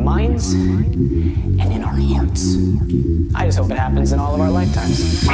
minds and in our hearts. I just hope it happens in all of our lifetimes.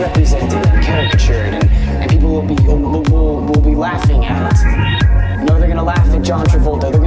Misrepresented and caricatured, and, and people will be will, will, will be laughing at it. You know, they're gonna laugh at John Travolta. They're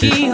Gucci,